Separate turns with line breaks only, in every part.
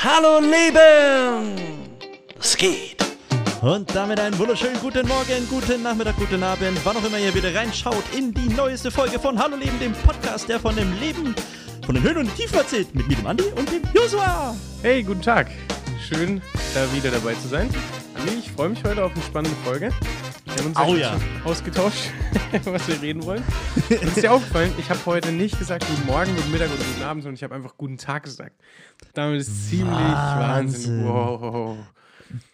Hallo Leben! Es geht.
Und damit einen wunderschönen guten Morgen, guten Nachmittag, guten Abend, wann auch immer ihr wieder reinschaut in die neueste Folge von Hallo Leben, dem Podcast, der von dem Leben, von den Höhen und den Tiefen erzählt, mit mir, dem Andi und dem Joshua.
Hey, guten Tag. Schön, da wieder dabei zu sein. Andi, ich freue mich heute auf eine spannende Folge. Wir haben uns
Oh
ja ausgetauscht, was wir reden wollen. Und ist dir aufgefallen, ich habe heute nicht gesagt guten Morgen, guten Mittag oder guten Abend, sondern ich habe einfach guten Tag gesagt. Damit ist ziemlich
Wahnsinn.
Wahnsinn. Wow.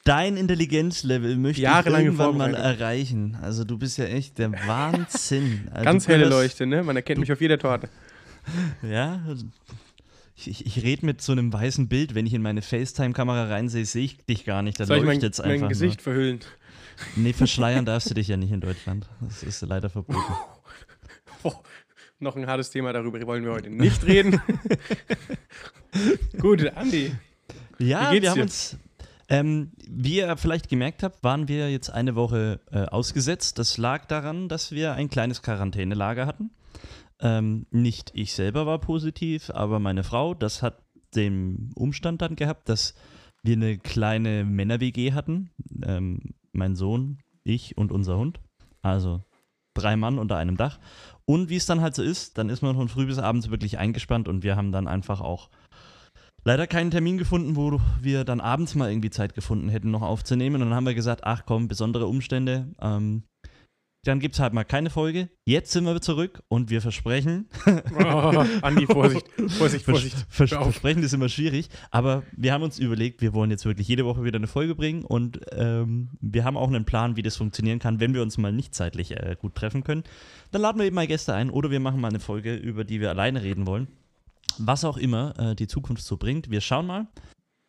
Dein Intelligenzlevel möchte
Jahrelange
ich irgendwann mal erreichen. Also du bist ja echt der Wahnsinn. Also
Ganz helle Leuchte, ne? Man erkennt mich auf jeder Torte.
Ja, ich, ich, ich rede mit so einem weißen Bild. Wenn ich in meine FaceTime-Kamera reinsehe, sehe ich dich gar nicht. Da
Soll ich mein,
leuchtet's
mein
einfach
Gesicht verhüllen?
Nee, verschleiern darfst du dich ja nicht in Deutschland. Das ist leider verboten.
Oh, noch ein hartes Thema, darüber wollen wir heute nicht reden. Gut, Andi.
Ja, wir haben
dir?
uns, ähm, wie ihr vielleicht gemerkt habt, waren wir jetzt eine Woche äh, ausgesetzt. Das lag daran, dass wir ein kleines Quarantänelager hatten. Ähm, nicht ich selber war positiv, aber meine Frau. Das hat den Umstand dann gehabt, dass wir eine kleine Männer-WG hatten. Ähm, mein Sohn, ich und unser Hund. Also drei Mann unter einem Dach. Und wie es dann halt so ist, dann ist man von früh bis abends wirklich eingespannt und wir haben dann einfach auch leider keinen Termin gefunden, wo wir dann abends mal irgendwie Zeit gefunden hätten, noch aufzunehmen. Und dann haben wir gesagt, ach komm, besondere Umstände. Ähm, dann gibt es halt mal keine Folge. Jetzt sind wir zurück und wir versprechen,
Oh, Andi, Vorsicht, Vorsicht, Vorsicht.
Vers
auf.
versprechen ist immer schwierig, aber wir haben uns überlegt, wir wollen jetzt wirklich jede Woche wieder eine Folge bringen und ähm, wir haben auch einen Plan, wie das funktionieren kann, wenn wir uns mal nicht zeitlich äh, gut treffen können. Dann laden wir eben mal Gäste ein oder wir machen mal eine Folge, über die wir alleine reden wollen. Was auch immer äh, die Zukunft so bringt. Wir schauen mal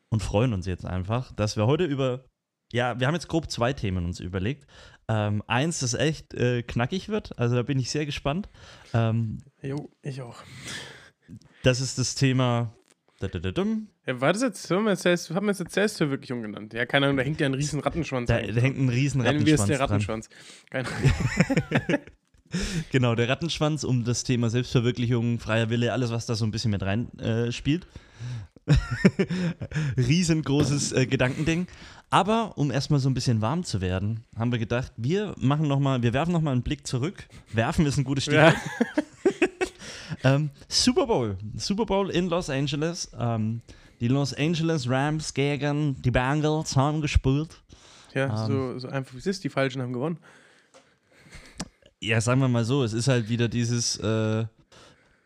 und freuen uns jetzt einfach, dass wir heute über, ja, wir haben jetzt grob zwei Themen uns überlegt. Ähm, eins, das echt äh, knackig wird, also da bin ich sehr gespannt. Ähm,
Jo, ich auch.
das ist das Thema. Da-da-da-dum.
Ja, war das jetzt, haben wir jetzt, haben wir jetzt Selbstverwirklichung genannt? Ja, keine Ahnung, da hängt ja ein riesen Rattenschwanz.
Da, da hängt ein riesen
Nennen wir es
Rattenschwanz
der. Rattenschwanz. Keine
Genau, der Rattenschwanz um das Thema Selbstverwirklichung, freier Wille, alles, was da so ein bisschen mit rein äh, spielt. Riesengroßes äh, Gedankending. Aber um erstmal so ein bisschen warm zu werden, haben wir gedacht, wir machen noch mal, wir werfen nochmal einen Blick zurück. Werfen ist ein gutes Stichwort.
ja.
Ähm, Super Bowl. Super Bowl in Los Angeles. Ähm, die Los Angeles Rams gegen die Bengals haben gespielt.
ja,
Ähm.
so, so einfach wie es ist, die Falschen haben gewonnen.
Ja, sagen wir mal so, es ist halt wieder dieses, äh,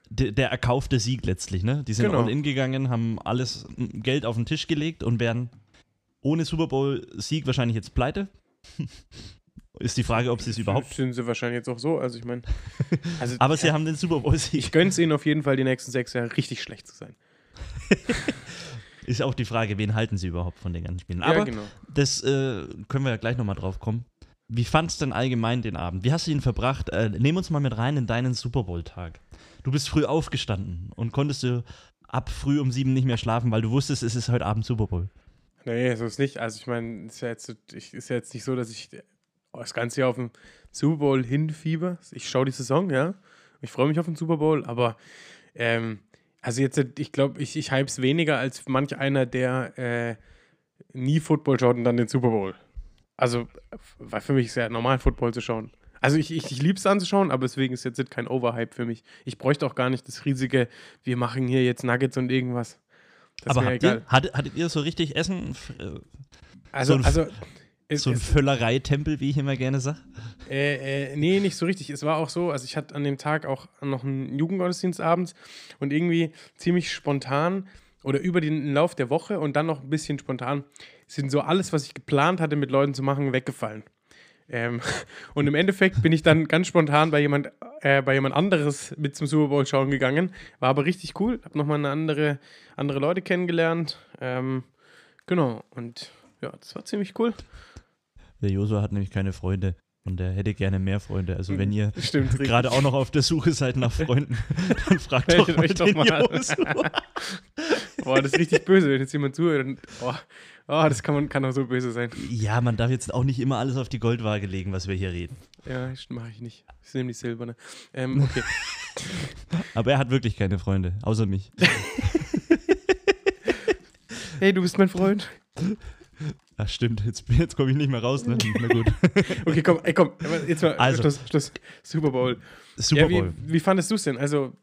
de- der erkaufte Sieg letztlich, ne? Die sind
Genau.
all in gegangen, haben alles Geld auf den Tisch gelegt und werden ohne Super Bowl-Sieg wahrscheinlich jetzt pleite. ist die Frage, ob sie es überhaupt.
Sind sie wahrscheinlich jetzt auch so. Also ich meine, also,
Aber sie haben den Super Bowl-Sieg.
ich gönn's ihnen auf jeden Fall, die nächsten sechs Jahre richtig schlecht zu sein.
Ist auch die Frage, wen halten sie überhaupt von den ganzen Spielen.
ja,
Aber
genau.
das äh, können wir ja gleich nochmal drauf kommen. Wie fandst du denn allgemein den Abend? Wie hast du ihn verbracht? Äh, nehm uns mal mit rein in deinen Super Bowl-Tag. Du bist früh aufgestanden und konntest du ab früh um sieben nicht mehr schlafen, weil du wusstest, es ist heute Abend Super Bowl.
Nee, so ist nicht. Also ich meine, ist ja so- ist ja jetzt nicht so, dass ich das ganze Jahr auf den Super Bowl hinfieber. Ich schaue die Saison, ja. Ich freue mich auf den Super Bowl, aber ähm, also jetzt, ich glaube, ich, ich hype es weniger als manch einer, der äh, nie Football schaut und dann den Super Bowl. Also, weil für mich ist ja normal, Football zu schauen. Also ich, ich, ich liebe es anzuschauen, aber deswegen ist jetzt kein Overhype für mich. Ich bräuchte auch gar nicht das riesige, wir machen hier jetzt Nuggets und irgendwas. Das
Aber habt ihr, hattet, hattet ihr so richtig Essen? Äh,
Also,
so ein-
also es,
So ein Völlereitempel, wie ich immer gerne sage?
Äh, äh, nee, nicht so richtig. Es war auch so, also ich hatte an dem Tag auch noch einen Jugendgottesdienst abends und irgendwie ziemlich spontan oder über den Lauf der Woche und dann noch ein bisschen spontan sind so alles, was ich geplant hatte, mit Leuten zu machen, weggefallen. Ähm, und im Endeffekt bin ich dann ganz spontan bei jemand, äh, bei jemand anderes mit zum Super Bowl schauen gegangen. War aber richtig cool. Hab nochmal eine andere, andere Leute kennengelernt. Ähm, genau. Und ja, das war ziemlich cool.
Der Josua hat nämlich keine Freunde und er hätte gerne mehr Freunde. Also wenn ihr
Stimmt, richtig.
gerade auch noch auf der Suche seid nach Freunden, dann fragt doch mal
euch doch mal. Boah, das ist richtig böse, wenn jetzt jemand zuhört. Und, oh, oh, das kann, man, kann auch so böse sein.
Ja, man darf jetzt auch nicht immer alles auf die Goldwaage legen, was wir hier reden.
Ja, mache ich nicht. Ich nehme die silberne. Ähm, okay.
Aber er hat wirklich keine Freunde, außer mich.
Hey, du bist mein Freund.
Ach, stimmt. Jetzt, jetzt komme ich nicht mehr raus, ne? Na gut.
Okay, komm, ey, komm, jetzt mal
Also.
Schluss, Schluss. Super Bowl.
Super
ja,
Bowl.
Wie, wie fandest du es denn? Also,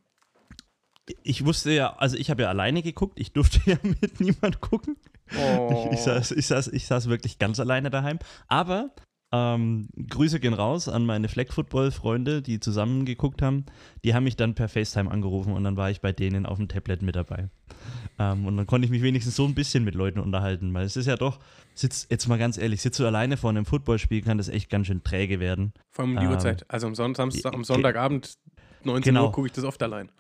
Ich wusste ja, also ich habe ja alleine geguckt. Ich durfte ja mit niemand gucken.
oh,
Ich, saß, ich, saß, ich saß wirklich ganz alleine daheim. Aber ähm, Grüße gehen raus an meine Flag Football-Freunde, die zusammen geguckt haben. Die haben mich dann per FaceTime angerufen und dann war ich bei denen auf dem Tablet mit dabei. Ähm, und dann konnte ich mich wenigstens so ein bisschen mit Leuten unterhalten, weil es ist ja doch, sitz, jetzt mal ganz ehrlich, sitzt du alleine vor einem Footballspiel, kann das echt ganz schön träge werden.
vor allem um die
ähm,
Uhrzeit. Also am, Son Samstag, am Sonntagabend, 19
Genau.
Uhr, gucke ich das oft allein.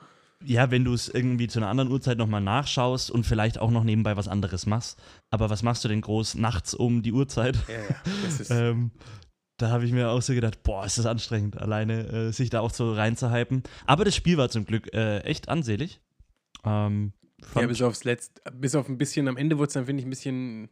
Ja, wenn du es irgendwie zu einer anderen Uhrzeit nochmal nachschaust und vielleicht auch noch nebenbei was anderes machst. Aber was machst du denn groß nachts um die Uhrzeit?
Ja, ja. Das ist,
Ähm, da habe ich mir auch so gedacht, boah, ist das anstrengend, alleine äh, sich da auch so reinzuhypen. Aber das Spiel war zum Glück äh, echt ansehlich. Ähm,
ja, bis aufs Letzte, bis auf ein bisschen, am Ende wurde es dann, finde ich, ein bisschen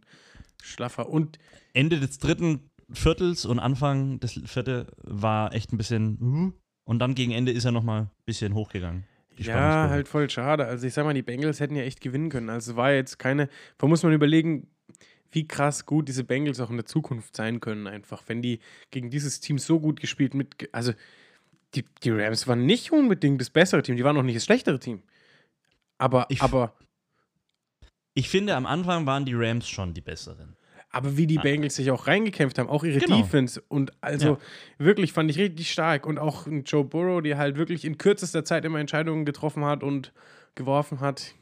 schlaffer. Und
Ende des dritten Viertels und Anfang des vierte war echt ein bisschen. Und dann gegen Ende ist er nochmal ein bisschen hochgegangen.
Ja, halt voll schade. Also ich sag mal, die Bengals hätten ja echt gewinnen können. Also es war jetzt keine, da muss man überlegen, wie krass gut diese Bengals auch in der Zukunft sein können einfach. Wenn die gegen dieses Team so gut gespielt mit, also die, die Rams waren nicht unbedingt das bessere Team, die waren auch nicht das schlechtere Team. Aber,
Ich-
aber,
Ich finde, am Anfang waren die Rams schon die besseren.
Aber wie die Bengals sich auch reingekämpft haben, auch ihre
Genau.
Defense und also wirklich fand ich richtig stark und auch Joe Burrow, der halt wirklich in kürzester Zeit immer Entscheidungen getroffen hat und geworfen hat.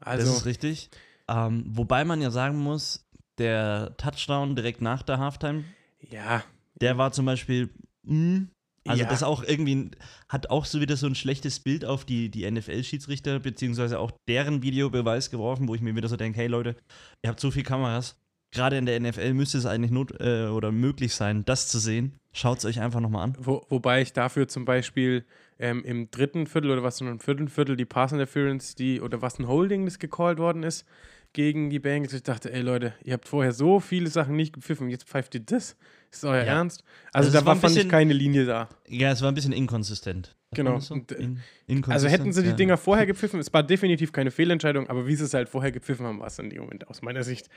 Also,
das ist richtig. Ähm, wobei man ja sagen muss, der Touchdown direkt nach der Halftime,
ja,
der war zum Beispiel. mh, also
Ja.
das auch irgendwie hat auch so wieder so ein schlechtes Bild auf die, die NFL-Schiedsrichter, beziehungsweise auch deren Videobeweis geworfen, wo ich mir wieder so denke, hey Leute, ihr habt so viele Kameras. Gerade in der NFL müsste es eigentlich not äh, oder möglich sein, das zu sehen. Schaut es euch einfach nochmal an.
Wo, wobei ich dafür zum Beispiel ähm, im dritten Viertel oder was sondern im vierten Viertel die Pass Interference, die oder was ein Holding, das gecallt worden ist gegen die Bengals. Ich dachte, ey Leute, ihr habt vorher so viele Sachen nicht gepfiffen, jetzt pfeift ihr das? Ist euer
Ja.
Ernst? Also,
Also
da
war
fand ich keine Linie da.
Ja, es war ein bisschen inkonsistent.
Genau.
So?
Äh,
In,
Also
inkonsistent?
hätten sie die
Ja.
Dinger vorher gepfiffen, es war definitiv keine Fehlentscheidung, aber wie sie es halt vorher gepfiffen haben, war es in dem Moment aus meiner Sicht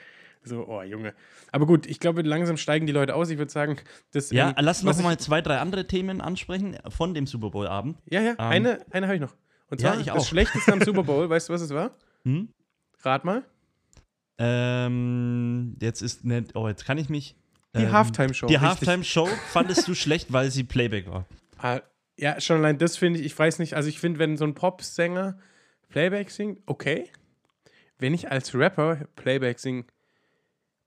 so, oh Junge. Aber gut, ich glaube, langsam steigen die Leute aus. Ich würde sagen, das.
Ja,
ähm,
lass noch mal zwei, drei andere Themen ansprechen von dem Super Bowl-Abend.
Ja, ja, eine, eine habe ich noch. Und
Ja,
zwar
ich
das. Schlechteste am Super Bowl, weißt du, was es war?
Hm?
Rat mal.
Ähm, jetzt ist nicht, oh, jetzt kann ich mich.
Die
ähm,
Halftime-Show.
Die. Halftime-Show fandest du schlecht, weil sie Playback war.
Ah, ja, schon allein das finde ich, ich weiß nicht, also ich finde, wenn so ein Popsänger Playback singt, okay. Wenn ich als Rapper Playback singe,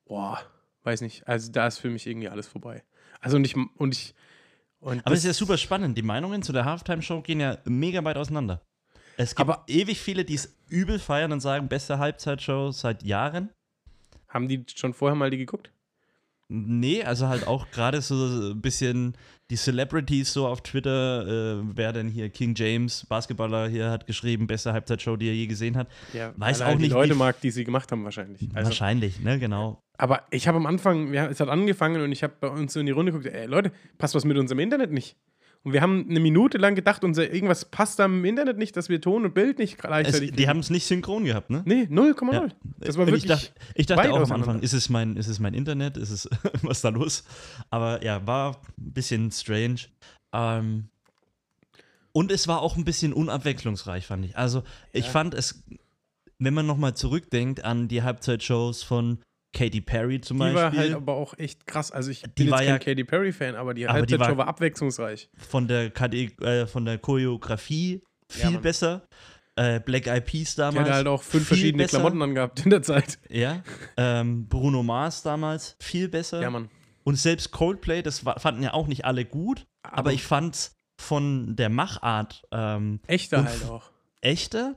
boah, weiß nicht, also da ist für mich irgendwie alles vorbei. Also und ich, und ich, und
Aber es ist ja super spannend. Die Meinungen zu der Halftime-Show gehen ja mega weit auseinander. Es gibt
Aber-
ewig viele, die es übel feiern und sagen, beste Halbzeitshow seit Jahren.
Haben die schon vorher mal die geguckt?
Nee, also halt auch gerade so ein bisschen die Celebrities so auf Twitter, äh, wer denn hier, King James, Basketballer hier, hat geschrieben, beste Halbzeitshow, die er je gesehen hat.
Ja,
Weiß auch
die
nicht,
Leute
wie-
mag, die sie gemacht haben wahrscheinlich. Also,
Wahrscheinlich, ne, genau.
aber ich habe am Anfang, wir, es hat angefangen und ich habe bei uns so in die Runde geguckt, ey Leute, passt was mit unserem Internet nicht? Und wir haben eine Minute lang gedacht, unser irgendwas passt da im Internet nicht, dass wir Ton und Bild nicht
Es,
gleichzeitig
die haben es nicht synchron gehabt, ne?
Nee, 0,0.
Ja.
Das war wirklich
ich dachte, ich dachte auch am. Anfang, ist es mein, ist es mein Internet, ist es, was ist da los? Aber ja, war ein bisschen strange. Ähm, und es war auch ein bisschen unabwechslungsreich, fand ich. Also ich
Ja.
fand es, wenn man nochmal zurückdenkt an die Halbzeitshows von Katy Perry zum
Die
Beispiel,
war halt aber auch echt krass. Also ich bin
war
jetzt
ja-
kein Katy Perry-Fan, aber die
Aber die
Halbzeitshow
war-
war, abwechslungsreich.
von der KD, äh, von der Choreografie viel
Mann.
besser. Äh, Black Eyed Peas
Die
damals.
hat halt auch fünf verschiedene
besser.
Klamotten angehabt in der Zeit.
Ja. Ähm, Bruno Mars damals viel besser.
Ja, Mann.
Und selbst Coldplay, das wa- fanden ja auch nicht alle gut, aber, ich fand's von der Machart ähm,
Echter halt auch.
echter.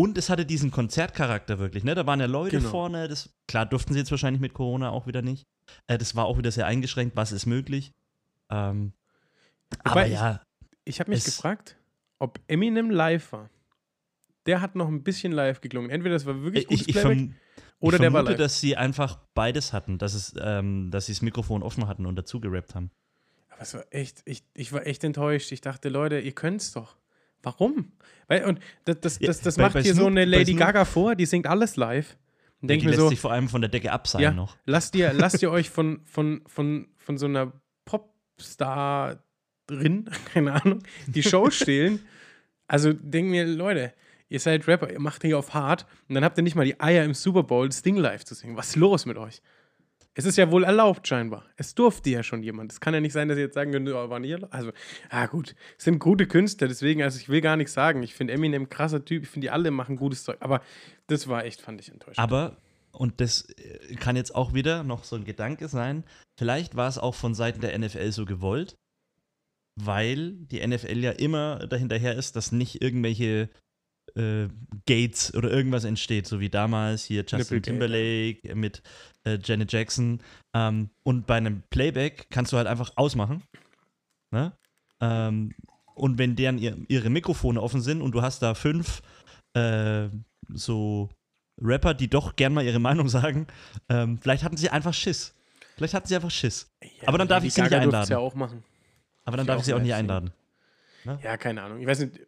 Und es hatte diesen Konzertcharakter wirklich, ne? Da waren ja Leute
Genau.
vorne, das, klar durften sie jetzt wahrscheinlich mit Corona auch wieder nicht. Äh, das war auch wieder sehr eingeschränkt, was ist möglich. Ähm, aber
ich-
ja,
Ich habe mich gefragt, ob Eminem live war. Der hat noch ein bisschen live geklungen. Entweder das war wirklich gutes
ich, ich,
Playback oder
ich
der war
vermute,
live.
dass sie einfach beides hatten, dass, es, ähm, dass sie das Mikrofon offen hatten und dazu gerappt haben.
Aber es war echt, ich, ich war echt enttäuscht. Ich dachte, Leute, ihr könnt's doch. Warum? Weil, und das, das,
Ja,
das, das
bei-
macht
bei
hier so
Snoop-
eine
bei
Lady Gaga vor, die singt alles live. Und
Die
denke mir
lässt
so,
sich vor allem von der Decke abseilen
ja,
noch.
lasst ihr, lasst ihr euch von, von, von, von so einer Popstar-Rin, keine Ahnung, die Show stehlen. Also denke mir, Leute, ihr seid Rapper, ihr macht hier auf hart und dann habt ihr nicht mal die Eier im Super Bowl das Ding live zu singen. Was ist los mit euch? Es ist ja wohl erlaubt, scheinbar. Es durfte ja schon jemand. Es kann ja nicht sein, dass ihr jetzt sagen könnt, oh, war nicht erlaubt. Also, ah, gut. Es sind gute Künstler, deswegen, also ich will gar nichts sagen. Ich finde Eminem krasser Typ. Ich finde, die alle machen gutes Zeug. Aber das war echt, fand ich enttäuschend.
Aber, und das äh, kann jetzt auch wieder noch so ein Gedanke sein, vielleicht war es auch von Seiten der NFL so gewollt, weil die NFL ja immer dahinterher ist, dass nicht irgendwelche äh, Gates oder irgendwas entsteht, so wie damals hier Justin
Nipplegate,
Timberlake mit äh, Janet Jackson. Ähm, und bei einem Playback kannst du halt einfach ausmachen. Ne? Ähm, und wenn deren ihr, ihre Mikrofone offen sind und du hast da fünf äh, so Rapper, die doch gern mal ihre Meinung sagen, ähm, vielleicht hatten sie einfach Schiss. Vielleicht hatten sie einfach Schiss.
Ja,
aber dann darf ich sie nicht
Gaga durfte
einladen.
ja auch machen.
Aber dann
Ich
darf ich sie auch nicht einladen.
Ja, keine Ahnung. Ich weiß nicht,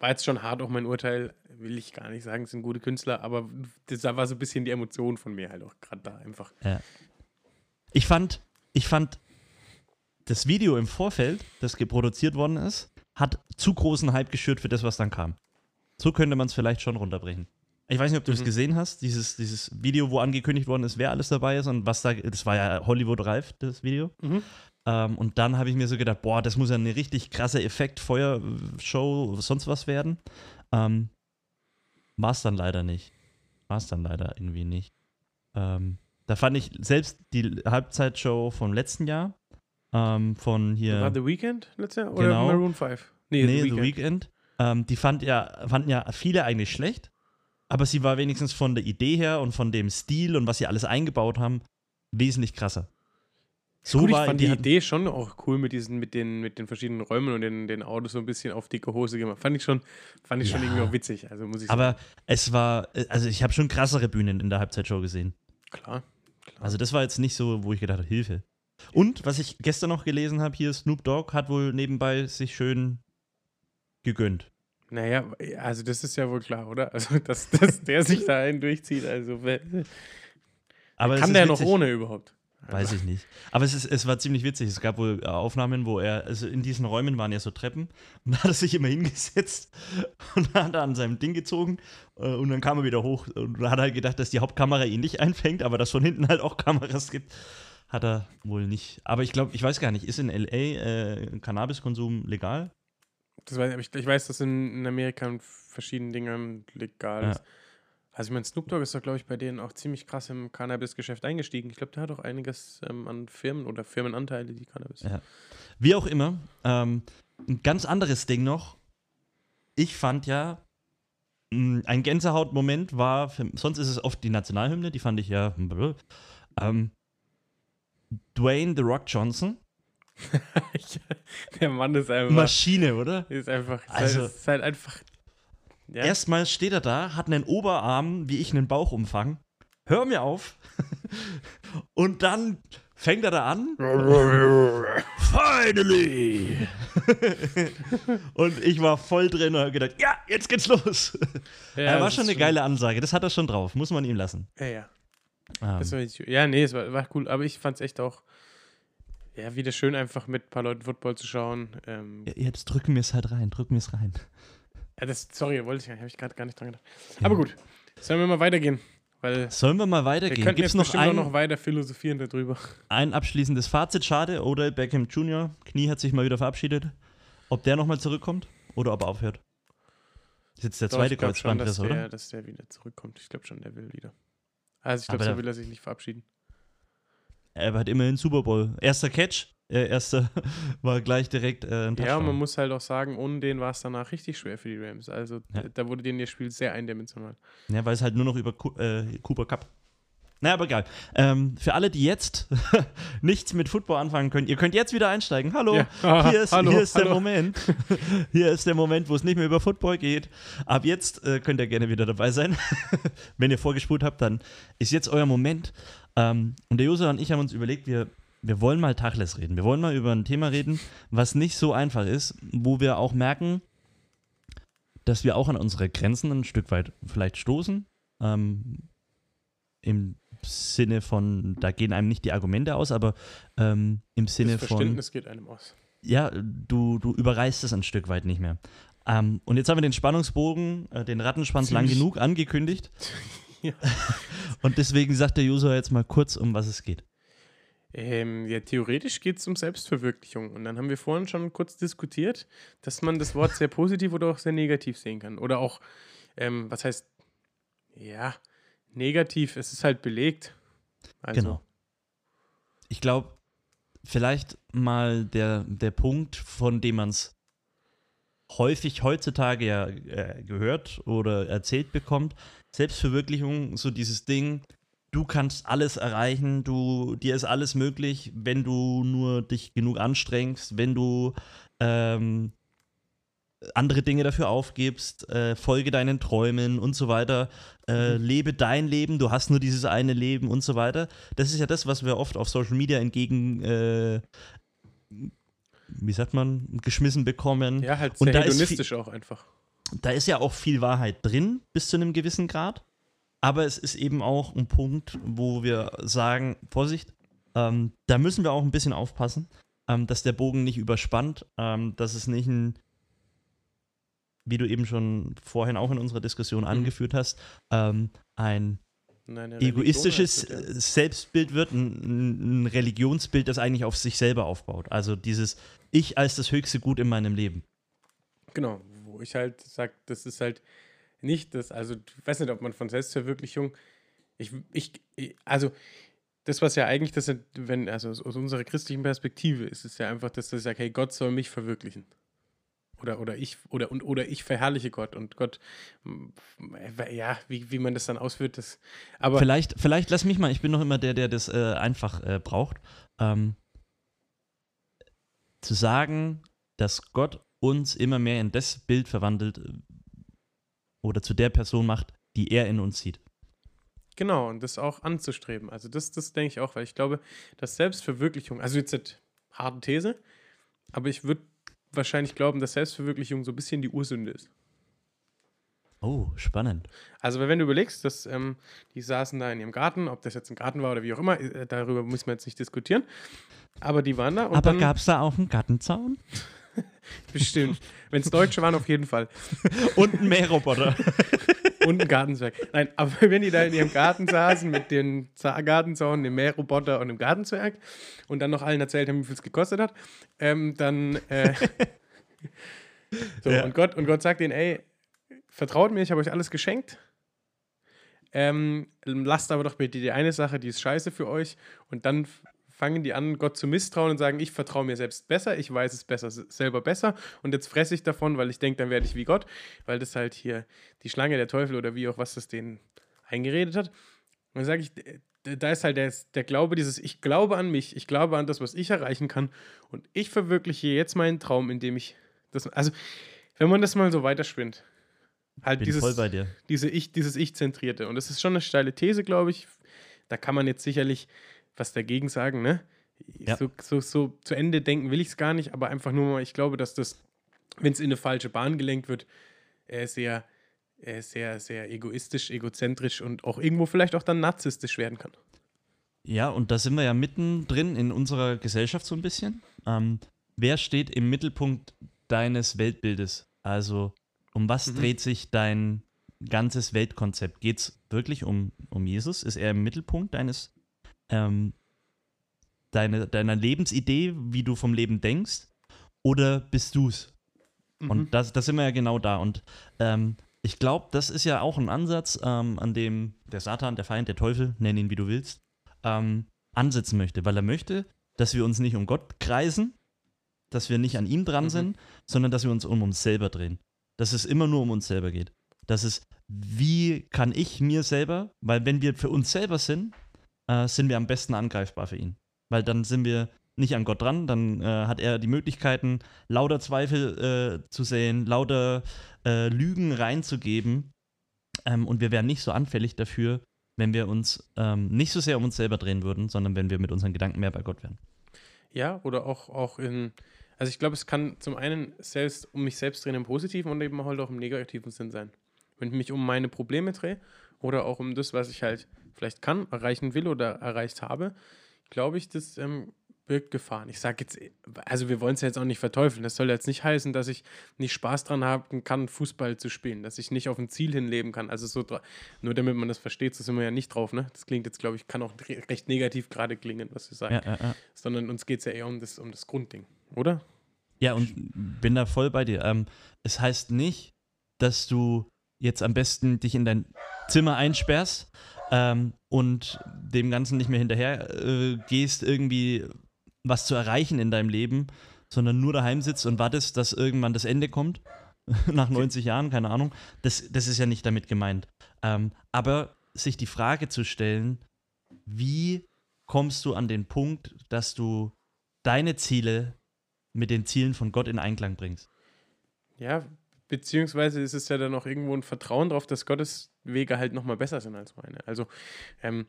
war jetzt schon hart auch mein Urteil, will ich gar nicht sagen, es sind gute Künstler, aber da war so ein bisschen die Emotion von mir halt auch gerade da einfach.
Ich fand, ich fand, das Video im Vorfeld, das geproduziert worden ist, hat zu großen Hype geschürt für das, was dann kam. So könnte man es vielleicht schon runterbrechen. Ich weiß nicht, ob du es
Mhm.
gesehen hast, dieses, dieses Video, wo angekündigt worden ist, wer alles dabei ist und was da, das war ja Hollywood reif, das Video.
Mhm.
Ähm, und dann habe ich mir so gedacht, boah, das muss ja eine richtig krasse Effekt-Feuershow, sonst was werden. Ähm, war es dann leider nicht. War es dann leider irgendwie nicht. Ähm, da fand ich selbst die Halbzeitshow vom letzten Jahr, ähm, von hier.
War The Weeknd letztes Jahr oder
Genau.
Maroon 5? Nee,
nee,
The
The
Weeknd.
Weeknd. Ähm, die fand ja, fanden ja viele eigentlich schlecht, aber sie war wenigstens von der Idee her und von dem Stil und was sie alles eingebaut haben, wesentlich krasser. So
Gut, ich fand
die
die Idee schon auch cool mit diesen, mit den, mit den verschiedenen Räumen und den, den Autos so ein bisschen auf dicke Hose gemacht. Fand ich schon, fand ich schon
Ja.
irgendwie auch witzig. Also muss ich
Aber es war, also ich habe schon krassere Bühnen in der Halbzeitshow gesehen.
sagen. Klar. klar.
Also das war jetzt nicht so, wo ich gedacht habe, Hilfe. Und was ich gestern noch gelesen habe, hier Snoop Dogg hat wohl nebenbei sich schön gegönnt.
Naja, also das ist ja wohl klar, oder? Also, dass, dass der sich da einen durchzieht. Also,
Aber
kann der noch
witzig.
ohne überhaupt?
Weiß ich nicht. Aber es, ist, es war ziemlich witzig. Es gab wohl äh, Aufnahmen, wo er, also in diesen Räumen waren ja so Treppen und da hat er sich immer hingesetzt und hat er an seinem Ding gezogen äh, und dann kam er wieder hoch und hat halt gedacht, dass die Hauptkamera ihn nicht einfängt, aber dass von hinten halt auch Kameras gibt. Hat er wohl nicht. Aber ich glaube, ich weiß gar nicht, ist in L.A. Äh, Cannabiskonsum legal?
Das weiß, ich, ich weiß, dass in, Amerika in verschiedenen Dingen legal
Ja.
Also, ich meine, Snoop Dogg ist doch, glaube ich, bei denen auch ziemlich krass im Cannabis-Geschäft eingestiegen. Ich glaube, der hat auch einiges ähm, an Firmen oder Firmenanteile, die Cannabis.
Ja. Wie auch immer, ähm, ein ganz anderes Ding noch. Ich fand ja, mh, ein Gänsehautmoment war, für, sonst ist es oft die Nationalhymne, die fand ich ja, ähm, Dwayne The Rock Johnson,
der Mann ist einfach.
Maschine, oder?
ist einfach. ist
Also-
halt, ist halt einfach. Ja.
Erstmal steht er da, hat einen Oberarm, wie ich einen Bauchumfang. Hör mir auf. Und dann fängt er da an. Finally! und ich war voll drin und habe gedacht, ja, jetzt geht's los.
Ja,
er war schon eine geile Ansage, das hat er schon drauf, muss man ihm lassen.
Ja, ja.
Ähm,
war richtig, ja, nee, es war, war cool. Aber ich fand es echt auch. Ja, wieder schön, einfach mit ein paar Leuten Football zu schauen. Ähm,
ja, jetzt drücken wir es halt rein, drücken wir es rein.
Ja, das, sorry, wollte ich habe ich gerade gar nicht dran gedacht.
Ja.
Aber gut, sollen wir mal weitergehen? Weil
Sollen wir mal
wir
weitergehen?
könnten
Gibt
jetzt
es noch ein,
noch weiter philosophieren darüber.
ein abschließendes Fazit? Schade, oder Beckham Jr., Knie hat sich mal wieder verabschiedet. Ob der nochmal zurückkommt oder ob er aufhört? Das ist jetzt der
Doch,
zweite Kreuzbandriss, oder?
der, dass der wieder zurückkommt. Ich glaube schon, der will wieder. Also ich glaube, so will er sich nicht verabschieden.
Er hat immerhin Super Bowl. Erster Catch, äh, erster war gleich direkt äh, ein
Ja, und
Touchdown.
man muss halt auch sagen, ohne den war es danach richtig schwer für die Rams. Also
Ja.
da wurde denen ihr Spiel sehr eindimensional.
Ja, weil es halt nur noch über Ku äh, Cooper Cup. Naja, aber egal. Ähm, für alle, die jetzt nichts mit Football anfangen können, ihr könnt jetzt wieder einsteigen. Hallo,
Ja.
hier, ist,
Hallo,
hier ist der
hallo.
Moment. hier ist der Moment, wo es nicht mehr über Football geht. Ab jetzt äh, könnt ihr gerne wieder dabei sein. Wenn ihr vorgespult habt, dann ist jetzt euer Moment. Ähm, und der Josa und ich haben uns überlegt, wir, wir wollen mal Tachles reden. Wir wollen mal über ein Thema reden, was nicht so einfach ist, wo wir auch merken, dass wir auch an unsere Grenzen ein Stück weit vielleicht stoßen. Ähm, im Sinne von, da gehen einem nicht die Argumente aus, aber ähm, im Sinne
das
von,
Verständnis geht einem aus.
ja, du, du überreißt es ein Stück weit nicht mehr. Ähm, und jetzt haben wir den Spannungsbogen, äh, den Rattenschwanz lang
Ziemlich-
genug angekündigt.
Ja.
Und deswegen sagt der User jetzt mal kurz, um was es geht.
Ähm, ja, theoretisch geht es um Selbstverwirklichung. Und dann haben wir vorhin schon kurz diskutiert, dass man das Wort sehr positiv oder auch sehr negativ sehen kann. Oder auch, ähm, was heißt, ja, negativ, es ist halt belegt. Also,
Genau. Ich glaube, vielleicht mal der, der Punkt, von dem man es häufig heutzutage ja äh, gehört oder erzählt bekommt. Selbstverwirklichung, so dieses Ding, du kannst alles erreichen, du, dir ist alles möglich, wenn du nur dich genug anstrengst, wenn du ähm, andere Dinge dafür aufgibst, äh, folge deinen Träumen und so weiter, äh, lebe dein Leben, du hast nur dieses eine Leben und so weiter. Das ist ja das, was wir oft auf Social Media entgegen, äh, wie sagt man, geschmissen bekommen.
Ja, halt
Und
sehr
ist
hedonistisch auch einfach.
Da ist ja auch viel Wahrheit drin, bis zu einem gewissen Grad. Aber es ist eben auch ein Punkt, wo wir sagen, Vorsicht, ähm, da müssen wir auch ein bisschen aufpassen, ähm, dass der Bogen nicht überspannt, ähm, dass es nicht ein, wie du eben schon vorhin auch in unserer Diskussion angeführt hast, ähm, ein
Nein,
egoistisches
das, ja.
Selbstbild wird, ein, ein Religionsbild, das eigentlich auf sich selber aufbaut. Also dieses Ich als das höchste Gut in meinem Leben.
Genau, wo ich halt sage, das ist halt nicht das, also ich weiß nicht, ob man von Selbstverwirklichung, ich, ich, also das, was ja eigentlich, das, wenn, also aus unserer christlichen Perspektive ist es ja einfach, dass ich sage, hey, Gott soll mich verwirklichen. Oder, oder ich, oder, und, oder ich verherrliche Gott und Gott, m, ja, wie, wie man das dann ausführt, das, aber
Vielleicht, vielleicht lass mich mal, ich bin noch immer der, der das äh, einfach äh, braucht. Ähm, zu sagen, dass Gott uns immer mehr in das Bild verwandelt äh, oder zu der Person macht, die er in uns sieht.
Genau, und das auch anzustreben. Also das, das denke ich auch, weil ich glaube, dass Selbstverwirklichung, also jetzt eine harte These, aber ich würde wahrscheinlich glauben, dass Selbstverwirklichung so ein bisschen die Ursünde ist.
Oh, spannend.
Also wenn du überlegst, dass ähm, die saßen da in ihrem Garten, ob das jetzt ein Garten war oder wie auch immer, äh, darüber müssen wir jetzt nicht diskutieren, aber die waren da und
Aber gab es da auch einen Gartenzaun?
bestimmt, wenn es Deutsche waren, auf jeden Fall.
Und einen Mähroboter.
Und ein Gartenzwerg. Nein, aber wenn die da in ihrem Garten saßen mit dem Za- Gartenzaun, dem Mähroboter und dem Gartenzwerg und dann noch allen erzählt haben, wie viel es gekostet hat, ähm, dann äh, so,
Ja.
und, Gott, und Gott sagt ihnen, ey, vertraut mir, ich habe euch alles geschenkt. Ähm, lasst aber doch bitte die eine Sache, die ist scheiße für euch. Und dann fangen die an, Gott zu misstrauen und sagen, ich vertraue mir selbst besser, ich weiß es besser, selber besser. Und jetzt fresse ich davon, weil ich denke, dann werde ich wie Gott, weil das halt hier die Schlange, der Teufel oder wie auch was das denen eingeredet hat. Und dann sage ich, da ist halt der, der Glaube, dieses Ich glaube an mich, ich glaube an das, was ich erreichen kann. Und ich verwirkliche jetzt meinen Traum, indem ich das. Also, wenn man das mal so weiterspinnt, halt
Bin
dieses,
voll bei dir.
diese ich, dieses Ich-Zentrierte. Und das ist schon eine steile These, glaube ich. Da kann man jetzt sicherlich was dagegen sagen, ne?
Ja.
So, so, so zu Ende denken will ich es gar nicht, aber einfach nur mal, ich glaube, dass das, wenn es in eine falsche Bahn gelenkt wird, äh, sehr, äh, sehr, sehr egoistisch, egozentrisch und auch irgendwo vielleicht auch dann narzisstisch werden kann.
Ja, und da sind wir ja mittendrin in unserer Gesellschaft so ein bisschen. Ähm, wer steht im Mittelpunkt deines Weltbildes? Also, um was
Mhm.
dreht sich dein ganzes Weltkonzept? Geht es wirklich um, um Jesus? Ist er im Mittelpunkt deines, ähm, deine, deiner Lebensidee, wie du vom Leben denkst? Oder bist du's?
Mhm.
Und das, das sind wir ja genau da. Und ähm, ich glaube, das ist ja auch ein Ansatz, ähm, an dem der Satan, der Feind, der Teufel, nenn ihn wie du willst, ähm, ansetzen möchte, weil er möchte, dass wir uns nicht um Gott kreisen, dass wir nicht an ihm dran
Mhm.
sind, sondern dass wir uns um uns selber drehen. Dass es immer nur um uns selber geht. Dass es, wie kann ich mir selber, weil wenn wir für uns selber sind, äh, sind wir am besten angreifbar für ihn. Weil dann sind wir nicht an Gott dran, dann äh, hat er die Möglichkeiten, lauter Zweifel äh, zu sehen, lauter äh, Lügen reinzugeben. Ähm, und wir wären nicht so anfällig dafür, wenn wir uns ähm, nicht so sehr um uns selber drehen würden, sondern wenn wir mit unseren Gedanken mehr bei Gott wären.
Ja, oder auch, auch in, also ich glaube, es kann zum einen selbst um mich selbst drehen im positiven und eben halt auch im negativen Sinn sein. Wenn ich mich um meine Probleme drehe oder auch um das, was ich halt vielleicht kann, erreichen will oder erreicht habe, glaube ich, das ähm, birgt Gefahren. Ich sage jetzt, also wir wollen es ja jetzt auch nicht verteufeln. Das soll jetzt nicht heißen, dass ich nicht Spaß dran haben kann, Fußball zu spielen, dass ich nicht auf ein Ziel hinleben kann. Also so, nur damit man das versteht, so sind wir ja nicht drauf. Ne? Das klingt jetzt, glaube ich, kann auch recht negativ gerade klingen, was wir sagen. Ja, ja, ja. Sondern uns geht es ja eher um das, um das Grundding, oder?
Ja, und bin da voll bei dir. Ähm, es heißt nicht, dass du jetzt am besten dich in dein Zimmer einsperrst ähm, und dem Ganzen nicht mehr hinterher äh, gehst, irgendwie was zu erreichen in deinem Leben, sondern nur daheim sitzt und wartest, dass irgendwann das Ende kommt. Nach 90 Jahren, keine Ahnung. Das, das ist ja nicht damit gemeint. Ähm, aber sich die Frage zu stellen, wie kommst du an den Punkt, dass du deine Ziele mit den Zielen von Gott in Einklang bringst?
Ja, beziehungsweise ist es ja dann auch irgendwo ein Vertrauen darauf, dass Gottes Wege halt nochmal besser sind als meine. Also, ähm,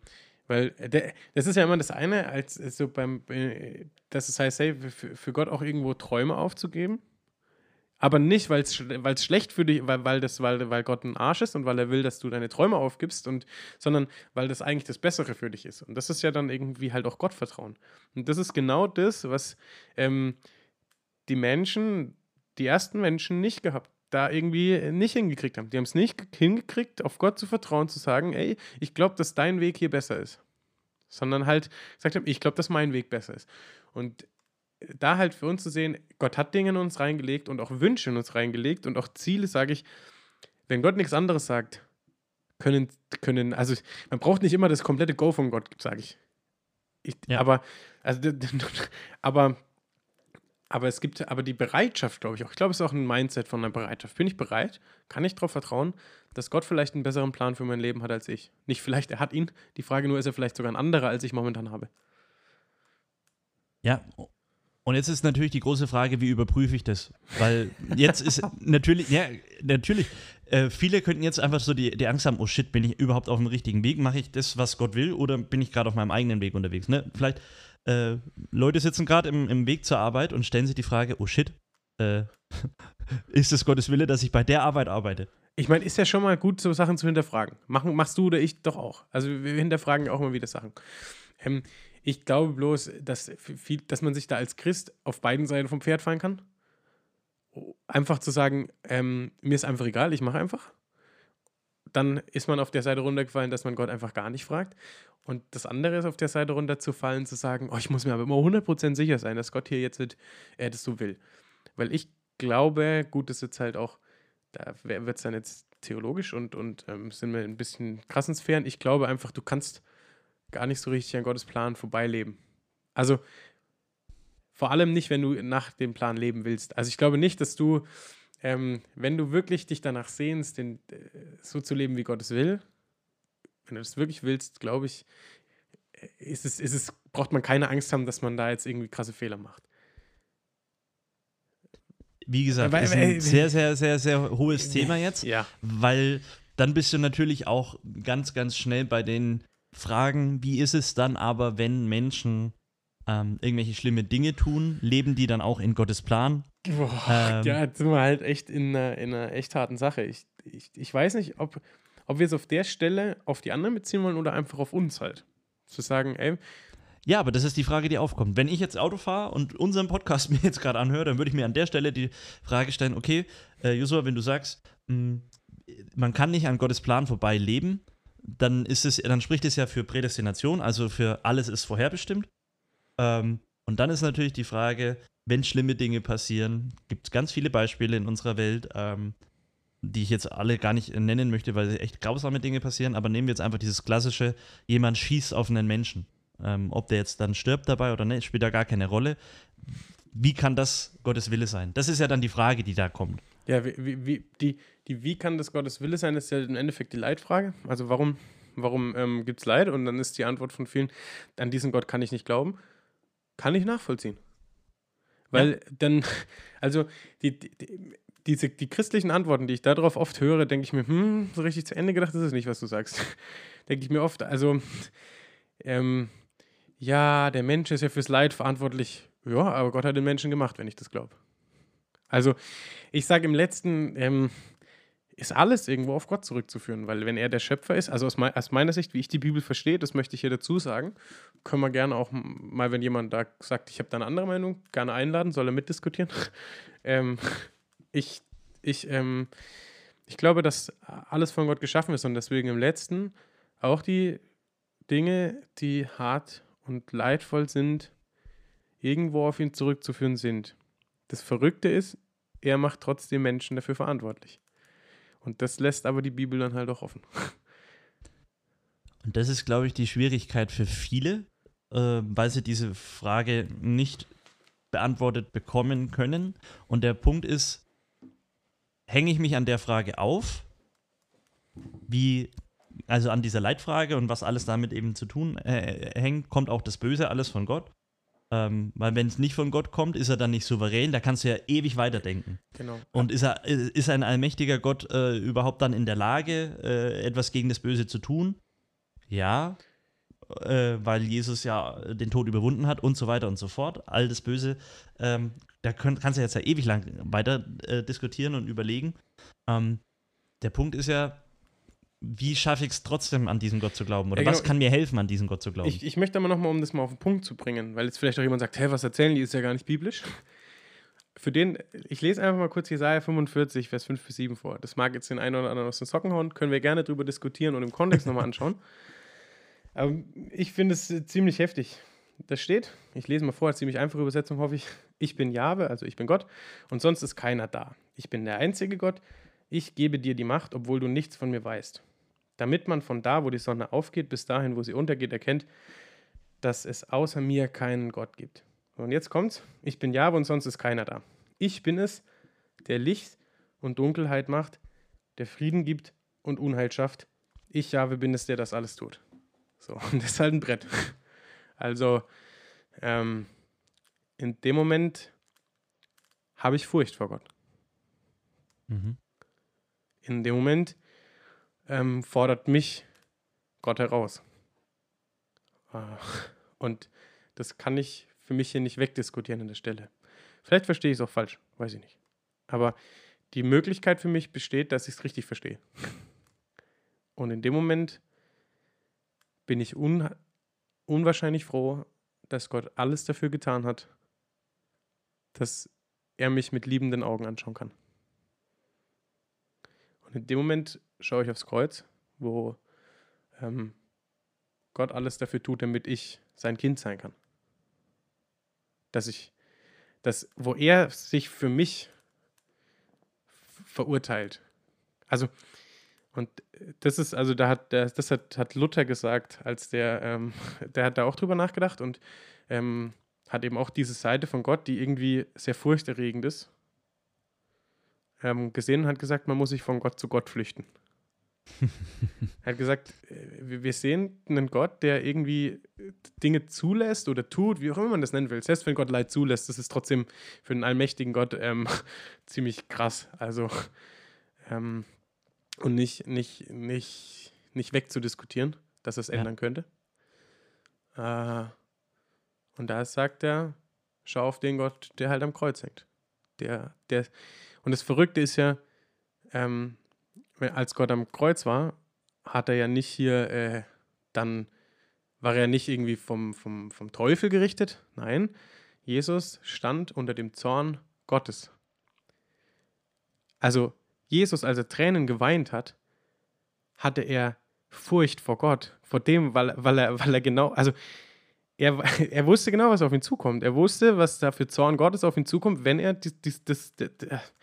weil äh, der, das ist ja immer das eine, als so beim, äh, dass es heißt, hey, für, für Gott auch irgendwo Träume aufzugeben. Aber nicht, weil es schlecht für dich, weil, weil, das, weil, weil Gott ein Arsch ist und weil er will, dass du deine Träume aufgibst, und, sondern weil das eigentlich das Bessere für dich ist. Und das ist ja dann irgendwie halt auch Gottvertrauen. Und das ist genau das, was ähm, die Menschen, die ersten Menschen nicht gehabt da irgendwie nicht hingekriegt haben. Die haben es nicht hingekriegt, auf Gott zu vertrauen, zu sagen, ey, ich glaube, dass dein Weg hier besser ist. Sondern halt gesagt haben, ich glaube, dass mein Weg besser ist. Und da halt für uns zu sehen, Gott hat Dinge in uns reingelegt und auch Wünsche in uns reingelegt und auch Ziele, sage ich, wenn Gott nichts anderes sagt, können, können, also man braucht nicht immer das komplette Go von Gott, sage ich. ich ja. Aber, also, aber aber es gibt aber die Bereitschaft, glaube ich auch. Ich glaube, es ist auch ein Mindset von einer Bereitschaft. Bin ich bereit? Kann ich darauf vertrauen, dass Gott vielleicht einen besseren Plan für mein Leben hat als ich? Nicht vielleicht, er hat ihn. Die Frage nur, ist er vielleicht sogar ein anderer, als ich momentan habe?
Ja, und jetzt ist natürlich die große Frage, wie überprüfe ich das? Weil jetzt ist natürlich, ja, natürlich, äh, viele könnten jetzt einfach so die, die Angst haben, oh shit, bin ich überhaupt auf dem richtigen Weg? Mache ich das, was Gott will, oder bin ich gerade auf meinem eigenen Weg unterwegs? Ne? Vielleicht äh, Leute sitzen gerade im, im Weg zur Arbeit und stellen sich die Frage, oh shit, äh, ist es Gottes Wille, dass ich bei der Arbeit arbeite?
Ich meine, ist ja schon mal gut, so Sachen zu hinterfragen. Machen, machst du oder ich doch auch. Also wir hinterfragen auch mal wieder Sachen. Ähm, ich glaube bloß, dass, viel, dass man sich da als Christ auf beiden Seiten vom Pferd fallen kann. Einfach zu sagen, ähm, mir ist einfach egal, ich mache einfach. Dann ist man auf der Seite runtergefallen, dass man Gott einfach gar nicht fragt. Und das andere ist, auf der Seite runterzufallen, zu sagen, oh, ich muss mir aber immer 100% sicher sein, dass Gott hier jetzt äh, das so will. Weil ich glaube, gut, das ist jetzt halt auch, da wird es dann jetzt theologisch und, und ähm, sind wir ein bisschen krassen Sphären. Ich glaube einfach, du kannst gar nicht so richtig an Gottes Plan vorbeileben. Also vor allem nicht, wenn du nach dem Plan leben willst. Also ich glaube nicht, dass du, ähm, wenn du wirklich dich danach sehnst, den, äh, so zu leben, wie Gott es will, wenn du das wirklich willst, glaube ich, ist es, ist es, braucht man keine Angst haben, dass man da jetzt irgendwie krasse Fehler macht.
Wie gesagt, weil, ist ein sehr, sehr, sehr, sehr hohes Thema jetzt,
ja.
weil dann bist du natürlich auch ganz, ganz schnell bei den Fragen, wie ist es dann aber, wenn Menschen ähm, irgendwelche schlimme Dinge tun, leben die dann auch in Gottes Plan?
Boah, ähm, ja, jetzt sind wir halt echt in einer, in einer echt harten Sache. Ich, ich, ich weiß nicht, ob, ob wir es auf der Stelle auf die anderen beziehen wollen oder einfach auf uns halt. Zu sagen, ey.
Ja, aber das ist die Frage, die aufkommt. Wenn ich jetzt Auto fahre und unseren Podcast mir jetzt gerade anhöre, dann würde ich mir an der Stelle die Frage stellen, okay, äh, Joshua, wenn du sagst, mh, hm, man kann nicht an Gottes Plan vorbei leben, dann ist es, dann spricht es ja für Prädestination, also für alles ist vorherbestimmt. Ähm, und dann ist natürlich die Frage, wenn schlimme Dinge passieren, gibt es ganz viele Beispiele in unserer Welt, ähm, die ich jetzt alle gar nicht nennen möchte, weil echt grausame Dinge passieren, aber nehmen wir jetzt einfach dieses klassische, jemand schießt auf einen Menschen. Ähm, ob der jetzt dann stirbt dabei oder nicht, spielt da gar keine Rolle. Wie kann das Gottes Wille sein? Das ist ja dann die Frage, die da kommt.
Ja, wie, wie, die, die wie kann das Gottes Wille sein, ist ja im Endeffekt die Leitfrage. Also warum, warum ähm, gibt es Leid? Und dann ist die Antwort von vielen, an diesen Gott kann ich nicht glauben. Kann ich nachvollziehen. Weil ja. dann, also die, die, diese, die christlichen Antworten, die ich darauf oft höre, denke ich mir, hm, so richtig zu Ende gedacht ist es nicht, was du sagst. denke ich mir oft, also, ähm, ja, der Mensch ist ja fürs Leid verantwortlich. Ja, aber Gott hat den Menschen gemacht, wenn ich das glaube. Also, ich sage im letzten, ähm, ist alles irgendwo auf Gott zurückzuführen, weil wenn er der Schöpfer ist, also aus, me aus, meiner Sicht, wie ich die Bibel verstehe, das möchte ich hier dazu sagen, können wir gerne auch mal, wenn jemand da sagt, ich habe da eine andere Meinung, gerne einladen, soll er mitdiskutieren. ähm, ich, ich, ähm, ich glaube, dass alles von Gott geschaffen ist und deswegen im letzten auch die Dinge, die hart und leidvoll sind, irgendwo auf ihn zurückzuführen sind. Das Verrückte ist, er macht trotzdem Menschen dafür verantwortlich. Und das lässt aber die Bibel dann halt auch offen.
Und das ist, glaube ich, die Schwierigkeit für viele, äh, weil sie diese Frage nicht beantwortet bekommen können. Und der Punkt ist, hänge ich mich an der Frage auf, wie, also an dieser Leitfrage und was alles damit eben zu tun äh, hängt, kommt auch das Böse alles von Gott? Ähm, weil wenn es nicht von Gott kommt, ist er dann nicht souverän, da kannst du ja ewig weiterdenken.
Genau.
Und ist, er, ist ein allmächtiger Gott äh, überhaupt dann in der Lage, äh, etwas gegen das Böse zu tun? Ja, äh, weil Jesus ja den Tod überwunden hat und so weiter und so fort. All das Böse, ähm, da könnt, kannst du jetzt ja ewig lang weiter äh, diskutieren und überlegen. Ähm, der Punkt ist ja, wie schaffe ich es trotzdem, an diesen Gott zu glauben? Oder ja, genau. was kann mir helfen, an diesen Gott zu glauben?
Ich, ich möchte aber nochmal, um das mal auf den Punkt zu bringen, weil jetzt vielleicht auch jemand sagt, hä, was erzählen die, ist ja gar nicht biblisch. Für den, ich lese einfach mal kurz Jesaja 45, Vers 5 bis 7 vor. Das mag jetzt den einen oder anderen aus den Socken hauen, können wir gerne drüber diskutieren und im Kontext nochmal anschauen. Aber ich finde es ziemlich heftig. Das steht, ich lese mal vor, ziemlich einfache Übersetzung, hoffe ich. Ich bin Jahwe, also ich bin Gott, und sonst ist keiner da. Ich bin der einzige Gott. Ich gebe dir die Macht, obwohl du nichts von mir weißt damit man von da, wo die Sonne aufgeht, bis dahin, wo sie untergeht, erkennt, dass es außer mir keinen Gott gibt. Und jetzt kommt's, ich bin Jahwe und sonst ist keiner da. Ich bin es, der Licht und Dunkelheit macht, der Frieden gibt und Unheil schafft. Ich, Jahwe, bin es, der das alles tut. So, und das ist halt ein Brett. Also, ähm, in dem Moment habe ich Furcht vor Gott. Mhm. In dem Moment ähm, fordert mich Gott heraus. Ah, und das kann ich für mich hier nicht wegdiskutieren an der Stelle. Vielleicht verstehe ich es auch falsch, weiß ich nicht. Aber die Möglichkeit für mich besteht, dass ich es richtig verstehe. Und in dem Moment bin ich un unwahrscheinlich froh, dass Gott alles dafür getan hat, dass er mich mit liebenden Augen anschauen kann. Und in dem Moment schaue ich aufs Kreuz, wo ähm, Gott alles dafür tut, damit ich sein Kind sein kann. Dass ich, dass, wo er sich für mich verurteilt. Also, und das ist, also da hat, das hat, hat Luther gesagt, als der, ähm, der hat da auch drüber nachgedacht und ähm, hat eben auch diese Seite von Gott, die irgendwie sehr furchterregend ist, ähm, gesehen und hat gesagt, man muss sich von Gott zu Gott flüchten. er hat gesagt, äh, wir sehen einen Gott, der irgendwie Dinge zulässt oder tut, wie auch immer man das nennen will. Selbst wenn Gott Leid zulässt, das ist trotzdem für einen allmächtigen Gott ähm, ziemlich krass. Also ähm, und nicht, nicht, nicht, nicht wegzudiskutieren, dass es ja. ändern könnte. Äh, und da sagt er, schau auf den Gott, der halt am Kreuz hängt. Der, der, und das Verrückte ist ja, ähm, als Gott am Kreuz war, hat er ja nicht hier äh, dann, war er nicht irgendwie vom, vom, vom Teufel gerichtet. Nein, Jesus stand unter dem Zorn Gottes. Also Jesus, als er Tränen geweint hat, hatte er Furcht vor Gott, vor dem, weil, weil, er, weil er genau, also er, er wusste genau, was auf ihn zukommt. Er wusste, was da für Zorn Gottes auf ihn zukommt, wenn er dies, dies, das, das, das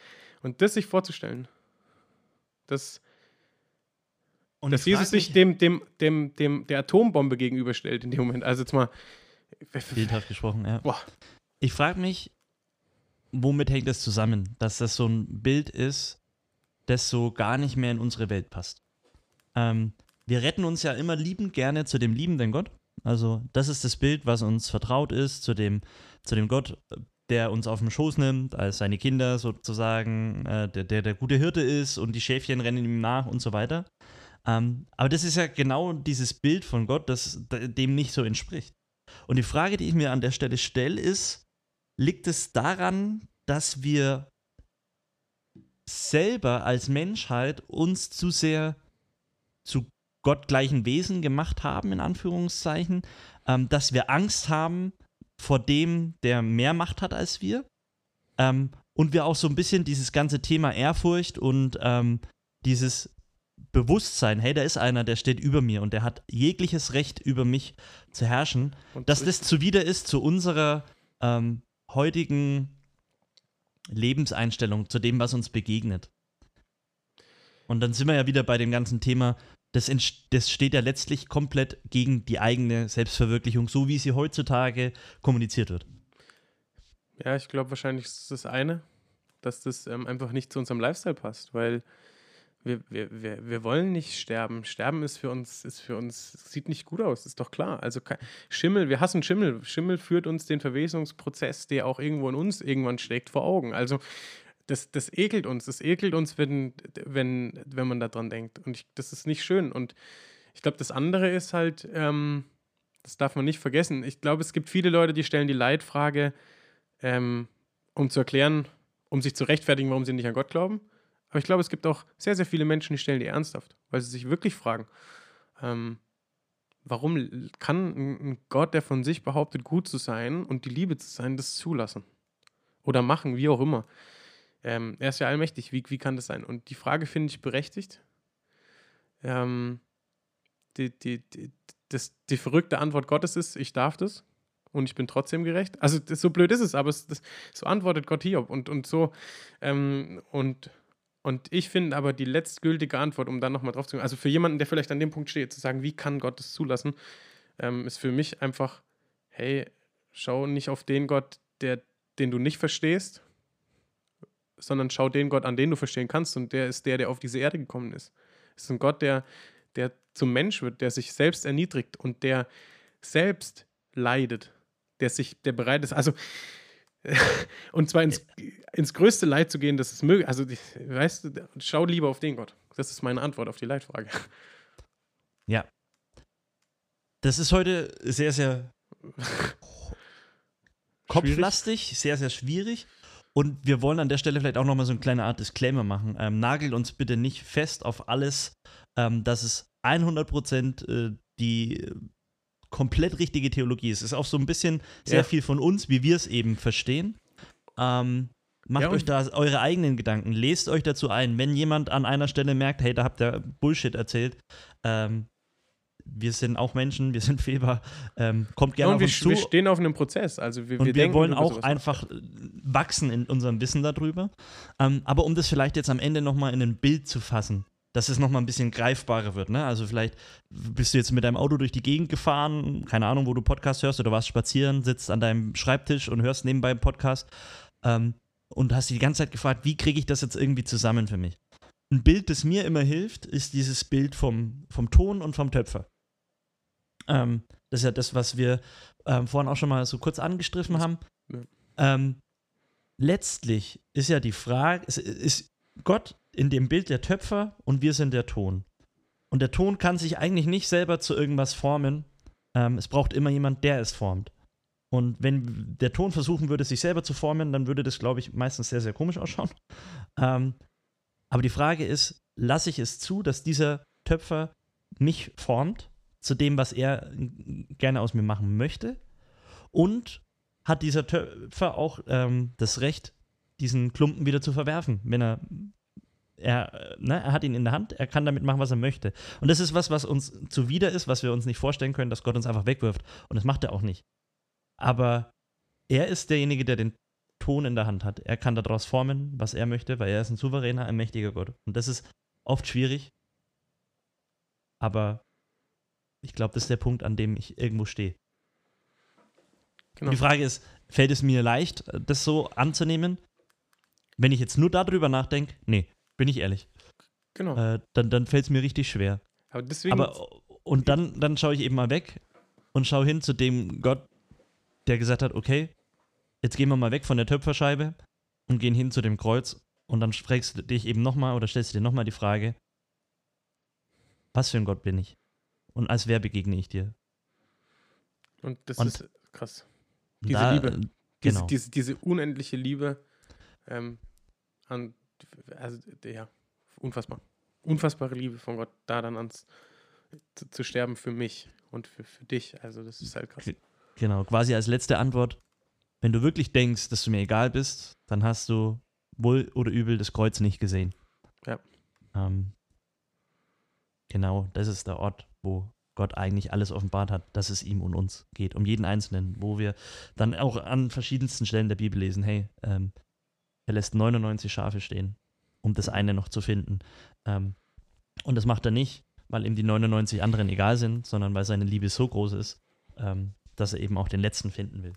und das sich vorzustellen, dass, und dass Jesus sich dem, dem, dem, dem, der Atombombe gegenüberstellt in dem Moment. Also jetzt mal.
Bildhaft gesprochen, ja. Boah. Ich frage mich, womit hängt das zusammen, dass das so ein Bild ist, das so gar nicht mehr in unsere Welt passt. Ähm, wir retten uns ja immer liebend gerne zu dem liebenden Gott. Also, das ist das Bild, was uns vertraut ist, zu dem, zu dem Gott, der uns auf den Schoß nimmt, als seine Kinder sozusagen, äh, der, der der gute Hirte ist und die Schäfchen rennen ihm nach und so weiter. Ähm, aber das ist ja genau dieses Bild von Gott, das dem nicht so entspricht. Und die Frage, die ich mir an der Stelle stelle, ist, liegt es daran, dass wir selber als Menschheit uns zu sehr zu gottgleichen Wesen gemacht haben, in Anführungszeichen, ähm, dass wir Angst haben vor dem, der mehr Macht hat als wir. Ähm, und wir auch so ein bisschen dieses ganze Thema Ehrfurcht und ähm, dieses Bewusstsein, hey, da ist einer, der steht über mir und der hat jegliches Recht über mich zu herrschen,
Und
dass das zuwider ist zu unserer ähm, heutigen Lebenseinstellung, zu dem, was uns begegnet. Und dann sind wir ja wieder bei dem ganzen Thema, das, das steht ja letztlich komplett gegen die eigene Selbstverwirklichung, so wie sie heutzutage kommuniziert wird.
Ja, ich glaube, wahrscheinlich ist das eine, dass das ähm, einfach nicht zu unserem Lifestyle passt, weil wir, wir, wir, wir wollen nicht sterben. Sterben ist für uns, ist für uns, sieht nicht gut aus, ist doch klar. Also Schimmel, wir hassen Schimmel. Schimmel führt uns den Verwesungsprozess, der auch irgendwo in uns irgendwann steckt, vor Augen. Also das, das ekelt uns. Das ekelt uns, wenn, wenn, wenn man daran denkt. Und ich, das ist nicht schön. Und ich glaube, das andere ist halt, ähm, das darf man nicht vergessen. Ich glaube, es gibt viele Leute, die stellen die Leitfrage, ähm, um zu erklären, um sich zu rechtfertigen, warum sie nicht an Gott glauben. Aber ich glaube, es gibt auch sehr, sehr viele Menschen, die stellen die ernsthaft, weil sie sich wirklich fragen, ähm, warum kann ein Gott, der von sich behauptet, gut zu sein und die Liebe zu sein, das zulassen? Oder machen, wie auch immer. Ähm, er ist ja allmächtig, wie, wie kann das sein? Und die Frage finde ich berechtigt. Ähm, die, die, die, das, die verrückte Antwort Gottes ist, ich darf das und ich bin trotzdem gerecht. Also das, so blöd ist es, aber es, das, so antwortet Gott Hiob und, und so. Ähm, und, und ich finde aber die letztgültige Antwort, um dann nochmal drauf zu kommen, also für jemanden, der vielleicht an dem Punkt steht, zu sagen, wie kann Gott das zulassen, ähm, ist für mich einfach, hey, schau nicht auf den Gott, der, den du nicht verstehst, sondern schau den Gott an, den du verstehen kannst und der ist der, der auf diese Erde gekommen ist. Es ist ein Gott, der, der zum Mensch wird, der sich selbst erniedrigt und der selbst leidet, der sich, der bereit ist, also und zwar ins, ins größte Leid zu gehen, das ist möglich. Also, weißt du, schau lieber auf den Gott. Das ist meine Antwort auf die Leitfrage.
Ja. Das ist heute sehr, sehr kopflastig, sehr, sehr schwierig. Und wir wollen an der Stelle vielleicht auch nochmal so eine kleine Art Disclaimer machen. Ähm, nagelt uns bitte nicht fest auf alles, ähm, dass es 100% äh, die äh, komplett richtige Theologie ist. Es ist auch so ein bisschen sehr
Ja.
viel von uns, wie wir es eben verstehen. Ähm, macht
Ja,
euch da eure eigenen Gedanken. Lest euch dazu ein. Wenn jemand an einer Stelle merkt, hey, da habt ihr Bullshit erzählt, ähm, wir sind auch Menschen, wir sind fehlbar, ähm, kommt gerne
und
auf
wir,
uns zu.
wir stehen auf einem Prozess. Also wir,
Und
wir,
wir,
denken
wollen auch einfach wachsen in unserem Wissen darüber. Ähm, aber um das vielleicht jetzt am Ende nochmal in ein Bild zu fassen, dass es nochmal ein bisschen greifbarer wird. Ne? Also vielleicht bist du jetzt mit deinem Auto durch die Gegend gefahren, keine Ahnung, wo du Podcast hörst oder warst spazieren, sitzt an deinem Schreibtisch und hörst nebenbei einen Podcast ähm, und hast dich die ganze Zeit gefragt, wie kriege ich das jetzt irgendwie zusammen für mich? Ein Bild, das mir immer hilft, ist dieses Bild vom, vom Ton und vom Töpfer. Ähm, das ist ja das, was wir ähm, vorhin auch schon mal so kurz angestriffen haben.
ja.
Ähm, letztlich ist ja die Frage, es ist Gott in dem Bild der Töpfer und wir sind der Ton. Und der Ton kann sich eigentlich nicht selber zu irgendwas formen. Ähm, es braucht immer jemand, der es formt. Und wenn der Ton versuchen würde, sich selber zu formen, dann würde das, glaube ich, meistens sehr, sehr komisch ausschauen. Ähm, aber die Frage ist, lasse ich es zu, dass dieser Töpfer mich formt zu dem, was er gerne aus mir machen möchte? Und hat dieser Töpfer auch ähm, das Recht, diesen Klumpen wieder zu verwerfen, wenn er er, ne, er hat ihn in der Hand, er kann damit machen, was er möchte. Und das ist was, was uns zuwider ist, was wir uns nicht vorstellen können, dass Gott uns einfach wegwirft. Und das macht er auch nicht. Aber er ist derjenige, der den Ton in der Hand hat. Er kann daraus formen, was er möchte, weil er ist ein souveräner, ein mächtiger Gott. Und das ist oft schwierig. Aber ich glaube, das ist der Punkt, an dem ich irgendwo stehe.
Genau.
Die Frage ist, fällt es mir leicht, das so anzunehmen? Wenn ich jetzt nur darüber nachdenke, nee, bin ich ehrlich.
Genau.
Äh, dann dann fällt es mir richtig schwer.
Aber deswegen,
Aber und dann, dann schaue ich eben mal weg und schaue hin zu dem Gott, der gesagt hat, okay, jetzt gehen wir mal weg von der Töpferscheibe und gehen hin zu dem Kreuz und dann fragst du dich eben nochmal oder stellst du dir nochmal die Frage, was für ein Gott bin ich? Und als wer begegne ich dir?
und das
und-
ist krass. Diese Liebe.
äh,
Diese,
Genau.
diese, diese unendliche Liebe, ähm, an also ja, unfassbar. Unfassbare Liebe von Gott, da dann ans zu, zu sterben für mich und für, für dich. Also das ist halt krass.
Genau, quasi als letzte Antwort. Wenn du wirklich denkst, dass du mir egal bist, dann hast du wohl oder übel das Kreuz nicht gesehen.
Ja.
Ähm, genau, das ist der Ort, wo Gott eigentlich alles offenbart hat, dass es ihm und uns geht, um jeden Einzelnen, wo wir dann auch an verschiedensten Stellen der Bibel lesen, hey, ähm, er lässt 99 Schafe stehen, um das eine noch zu finden. Ähm, und das macht er nicht, weil ihm die 99 anderen egal sind, sondern weil seine Liebe so groß ist, ähm, dass er eben auch den letzten finden will.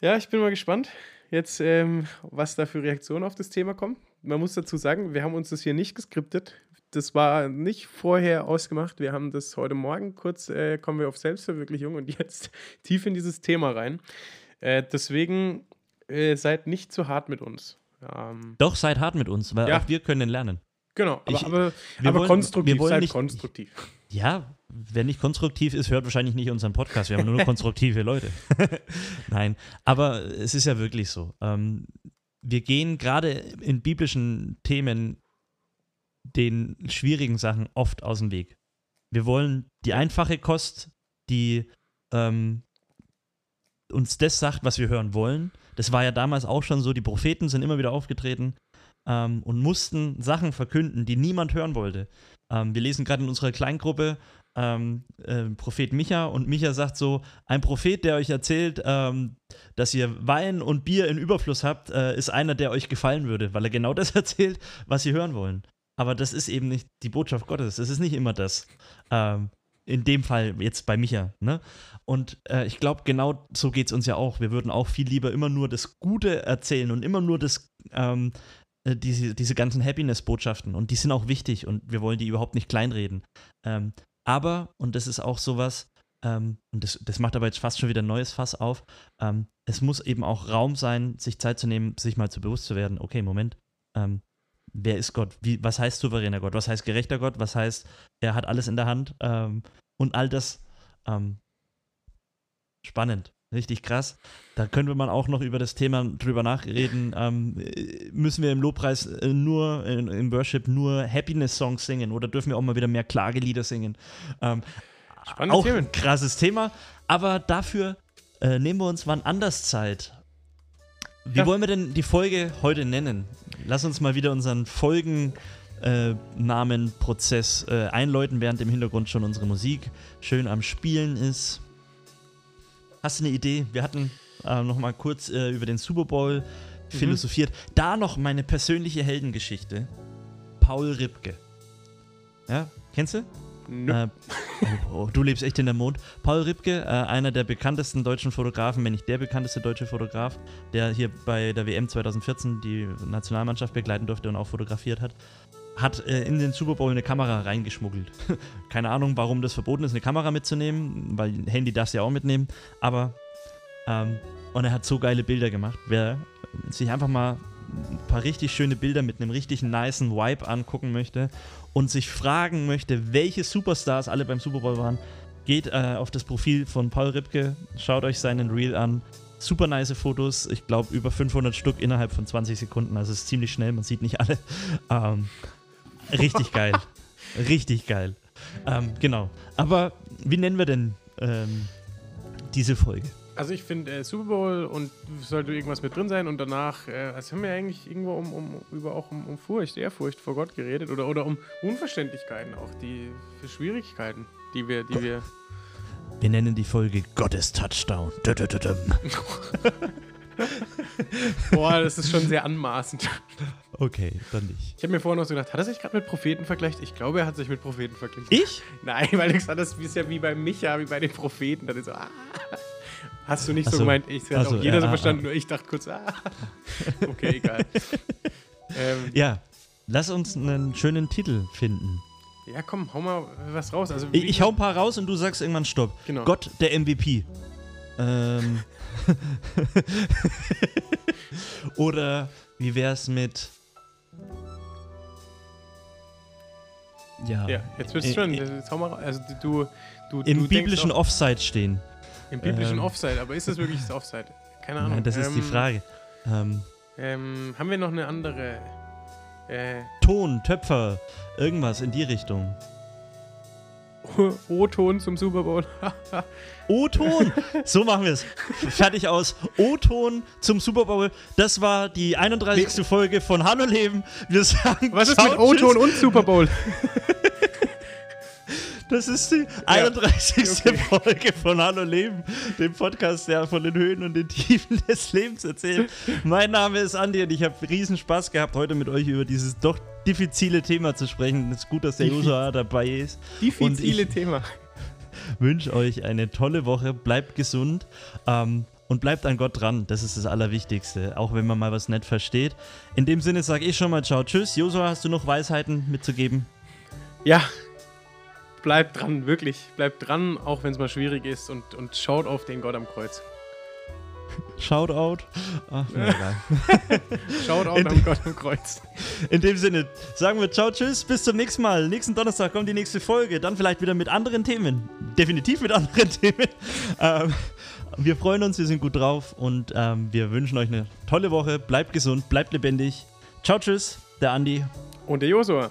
Ja, ich bin mal gespannt, jetzt, ähm, was da für Reaktionen auf das Thema kommen. Man muss dazu sagen, wir haben uns das hier nicht geskriptet. Das war nicht vorher ausgemacht. Wir haben das heute Morgen kurz, äh, kommen wir auf Selbstverwirklichung und jetzt tief in dieses Thema rein. Äh, deswegen äh, seid nicht zu hart mit uns. Ähm,
Doch, seid hart mit uns, weil
Ja.
auch wir können lernen.
genau, aber,
Ich-
aber, aber
wollen-
konstruktiv,
wir wollen
seid
nicht-
konstruktiv.
Ja, wer nicht konstruktiv ist, hört wahrscheinlich nicht unseren Podcast. Wir haben nur konstruktive Leute. Nein, aber es ist ja wirklich so. Ähm, wir gehen gerade in biblischen Themen den schwierigen Sachen oft aus dem Weg. Wir wollen die einfache Kost, die ähm, uns das sagt, was wir hören wollen. Das war ja damals auch schon so. Die Propheten sind immer wieder aufgetreten ähm, und mussten Sachen verkünden, die niemand hören wollte. Ähm, wir lesen gerade in unserer Kleingruppe ähm, äh, Prophet Micha und Micha sagt so: Ein Prophet, der euch erzählt, ähm, dass ihr Wein und Bier in Überfluss habt, äh, ist einer, der euch gefallen würde, weil er genau das erzählt, was sie hören wollen. Aber das ist eben nicht die Botschaft Gottes. Das ist nicht immer das. Ähm, in dem Fall jetzt bei Micha. Ne? Und äh, ich glaube, genau so geht es uns ja auch. Wir würden auch viel lieber immer nur das Gute erzählen und immer nur das, ähm, äh, diese, diese ganzen Happiness-Botschaften. Und die sind auch wichtig und wir wollen die überhaupt nicht kleinreden. Ähm, aber, und das ist auch sowas, ähm, und das, das macht aber jetzt fast schon wieder ein neues Fass auf, ähm, es muss eben auch Raum sein, sich Zeit zu nehmen, sich mal zu bewusst zu werden, okay, Moment, ähm, wer ist Gott? Wie, was heißt souveräner Gott? Was heißt gerechter Gott? Was heißt, er hat alles in der Hand? Ähm, und all das ähm, spannend, richtig krass. Da können wir auch noch über das Thema drüber nachreden. Ähm, äh, müssen wir im Lobpreis äh, nur, in, im Worship nur Happiness-Songs singen oder dürfen wir auch mal wieder mehr Klagelieder singen? Ähm,
Spannende
auch
Themen.
ein krasses Thema, aber dafür äh, nehmen wir uns wann anders Zeit. Wie
Ja.
wollen wir denn die Folge heute nennen? Lass uns mal wieder unseren Folgen. Äh, Namenprozess äh, einläuten, während im Hintergrund schon unsere Musik schön am Spielen ist. Hast du eine Idee? Wir hatten äh, noch mal kurz äh, über den Super Bowl philosophiert. Da noch meine persönliche Heldengeschichte. Paul Ripke. Ja, kennst du?
Nö.
Äh, oh, oh, du lebst echt in der Mond. Paul Ripke, äh, einer der bekanntesten deutschen Fotografen, wenn nicht der bekannteste deutsche Fotograf, der hier bei der WM 2014 die Nationalmannschaft begleiten durfte und auch fotografiert hat, hat äh, in den Super Bowl eine Kamera reingeschmuggelt. Keine Ahnung, warum das verboten ist, eine Kamera mitzunehmen, weil Handy darfst du ja auch mitnehmen, aber ähm, und er hat so geile Bilder gemacht. Wer sich einfach mal ein paar richtig schöne Bilder mit einem richtig nicen Vibe angucken möchte und sich fragen möchte, welche Superstars alle beim Super Bowl waren, geht äh, auf das Profil von Paul Ripke, schaut euch seinen Reel an. Super nice Fotos, ich glaube über 500 Stück innerhalb von 20 Sekunden, also es ist ziemlich schnell, man sieht nicht alle. Ähm, richtig geil. Richtig geil. Ähm, genau. Aber wie nennen wir denn ähm, diese Folge?
Also ich finde äh, Super Bowl und sollte irgendwas mit drin sein und danach, äh, also haben wir eigentlich irgendwo um, um über auch um, um Furcht, Ehrfurcht vor Gott geredet oder, oder um Unverständlichkeiten auch, die für Schwierigkeiten, die wir, die wir.
Wir nennen die Folge Gottes Touchdown.
Boah, das ist schon sehr anmaßend.
Okay, dann nicht.
Ich habe mir vorhin noch so gedacht, hat er sich gerade mit Propheten vergleicht? Ich glaube, er hat sich mit Propheten verglichen.
Ich?
Nein, weil du gesagt hast, das ist ja wie bei Micha, wie bei den Propheten. Dann ist so, ah. Hast du nicht so
so.
gemeint? Ich
Ach so,
auch jeder
ja,
so
ah,
verstanden,
ah.
nur ich dachte kurz, ah. Okay, egal. ähm,
Ja, lass uns einen schönen Titel finden.
ja, komm, hau mal was raus. Also,
Ich, ich hau ein paar raus und du sagst irgendwann Stopp.
Genau.
Gott, der MVP. Ähm. Oder wie wär's mit. Ja.
Ja, jetzt bist du schon. Jetzt hau mal raus. Also, du, du,
Im
du
biblischen Offside stehen.
Im biblischen
ähm,
Offside, aber ist das wirklich das Offside? Keine Ahnung.
Nein, das ist die
Ähm,
Frage. Ähm,
Ähm, haben wir noch eine andere? Äh,
Ton, Töpfer, irgendwas in die Richtung.
O-Ton zum Super Bowl.
O-Ton. So machen wir es. Fertig aus. O-Ton zum Super Bowl. Das war die 31. Folge von Hallo Leben. Wir sagen
Was ist mit O-Ton und Super Bowl?
Das ist die 31.
Okay.
Folge von Hallo Leben, dem Podcast, der von den Höhen und den Tiefen des Lebens erzählt. Mein Name ist Andi und ich habe riesen Spaß gehabt, heute mit euch über dieses doch diffizile Thema zu sprechen. Es ist gut, dass der Josua dabei ist.
Diffizile Thema.
wünsche euch eine tolle Woche. Bleibt gesund ähm, und bleibt an Gott dran. Das ist das Allerwichtigste, auch wenn man mal was nicht versteht. In dem Sinne sage ich schon mal Ciao, Tschüss. Josua, hast du noch Weisheiten mitzugeben?
Ja, bleibt dran, wirklich. Bleibt dran, auch wenn es mal schwierig ist und, und schaut auf den Gott am Kreuz.
Shoutout. Ach, na egal. In-
am Gott am Kreuz.
In dem Sinne sagen wir Ciao, Tschüss. Bis zum nächsten Mal. Nächsten Donnerstag kommt die nächste Folge. Dann vielleicht wieder mit anderen Themen. Definitiv mit anderen Themen. Ähm, wir freuen uns, wir sind gut drauf und ähm, wir wünschen euch eine tolle Woche. Bleibt gesund, bleibt lebendig. Ciao, Tschüss. Der Andi.
Und der Josua.